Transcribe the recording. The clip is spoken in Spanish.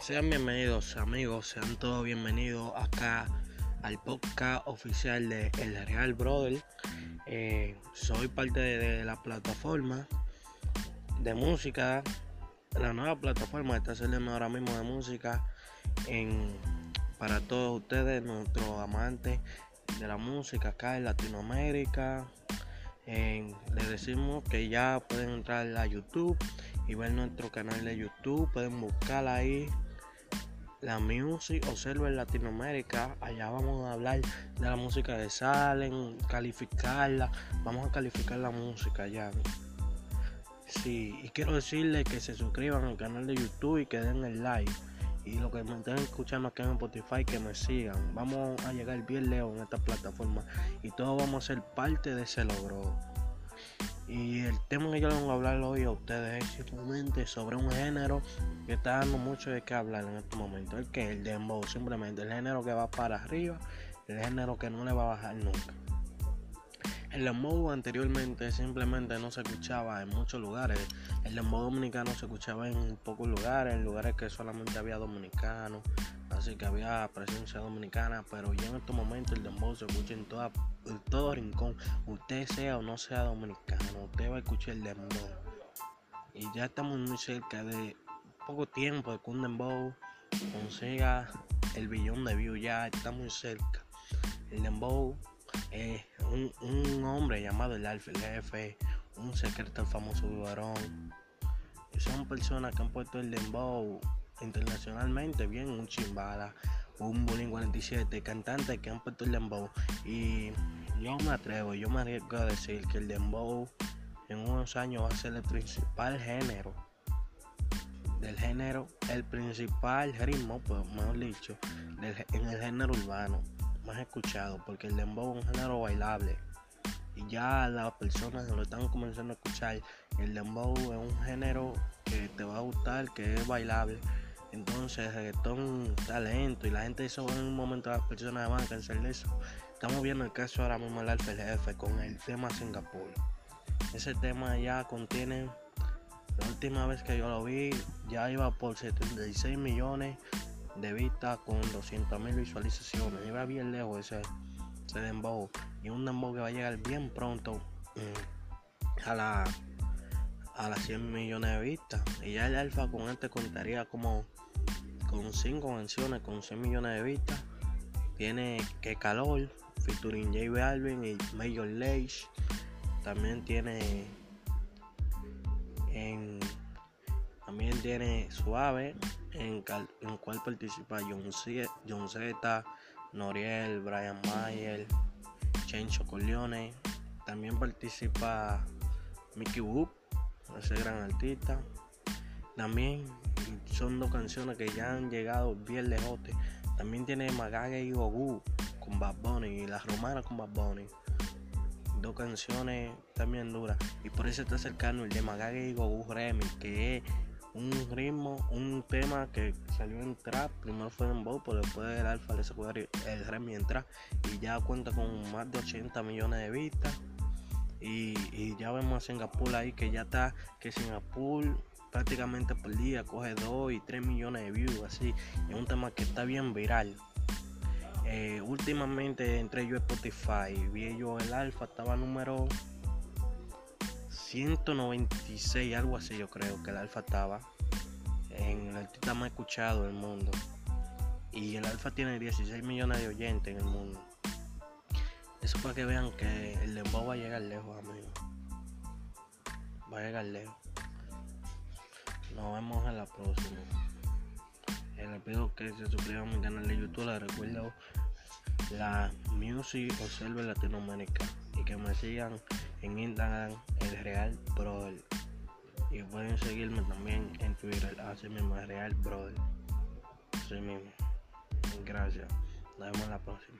Sean bienvenidos amigos, sean todos bienvenidos acá al podcast oficial de El Real Brother. Eh, soy parte de, la plataforma de música, la nueva plataforma está saliendo ahora mismo de música en, para todos ustedes, nuestros amantes de la música acá en Latinoamérica. les decimos que ya pueden entrar a YouTube ver nuestro canal de YouTube. Pueden buscar ahí la Music Observer Latinoamérica. Allá vamos a hablar de la música de Salen, calificarla. Vamos a calificar la música ya. Sí, y quiero decirles que se suscriban al canal de YouTube y que den el like. Y lo que me estén escuchando aquí en Spotify, que me sigan. Vamos a llegar bien lejos en esta plataforma. Y todos vamos a ser parte de ese logro. Y el tema que yo les voy a hablar hoy a ustedes es simplemente sobre un género que está dando mucho de qué hablar en este momento. El que el dembow, simplemente el género que va para arriba, el género que no le va a bajar nunca. El dembow anteriormente simplemente no se escuchaba en muchos lugares. El dembow dominicano se escuchaba en pocos lugares, en lugares que solamente había dominicanos, así que había presencia dominicana, pero ya en estos momentos el dembow se escucha en, toda, en todo rincón. Usted sea o no sea dominicano, usted va a escuchar el dembow. Y ya estamos muy cerca de poco tiempo de que un dembow consiga el billón de views, ya está muy cerca. El dembow es un, hombre llamado el jefe, un secreto famoso varón. son personas que han puesto el dembow internacionalmente bien, un chimbala, un Bullying 47, cantantes que han puesto el dembow. Y yo me atrevo, yo me arriesgo a decir que el dembow en unos años va a ser el principal género del género, el principal ritmo, pues mejor dicho, en el género urbano más escuchado, porque el dembow es un género bailable. Y ya las personas lo están comenzando a escuchar. El dembow es un género que te va a gustar, que es bailable. Entonces el reggaetón talento y la gente eso en un momento las personas van a de eso. Estamos viendo el caso ahora mismo del Jefe con el tema Singapur. Ese tema ya contiene, la última vez que yo lo vi, ya iba por 76 millones de vista con 200.000 visualizaciones. Iba bien lejos ese, ese dembow. Y un dembow que va a llegar bien pronto mm, a la a las 100 millones de vistas. Y ya el alfa con este contaría como con 5 canciones con 100 millones de vistas. Tiene Que Calor, featuring J Balvin y Major Lash. También tiene en también tiene Suave, en, el cual participa John, Z, John Z, Noriel, Brian Mayer, Chencho Corleone. También participa Mickey Whoop, ese gran artista. También son dos canciones que ya han llegado bien lejote. También tiene Magage y Gogu con Bad Bunny y Las Romanas con Bad Bunny. Dos canciones también duras. Y por eso está cercano el de Magage y Gogu Remy, que es un ritmo, un tema que salió en trap, primero fue en Bow, pero después el alfa le sacó el Remy en trap y ya cuenta con más de 80 millones de vistas. Y, ya vemos a Singapur ahí que ya está, que Singapur prácticamente por día coge 2 y 3 millones de views, así. Es un tema que está bien viral. Eh, últimamente entré yo a Spotify, vi yo el alfa, estaba número 196, algo así yo creo que el alfa estaba en el artista más escuchado del mundo. Y el alfa tiene 16 millones de oyentes en el mundo. Eso para que vean que el dembow va a llegar lejos, amigos. Va a llegar lejos. Nos vemos en la próxima. Les pido que se suscriban a mi canal de YouTube. Les recuerdo la Music Observer Latinoamérica. Y que me sigan en Instagram, el Real Brother. Y pueden seguirme también en Twitter, así mismo, el Real Brother. Así mismo. Gracias. Nos vemos la próxima.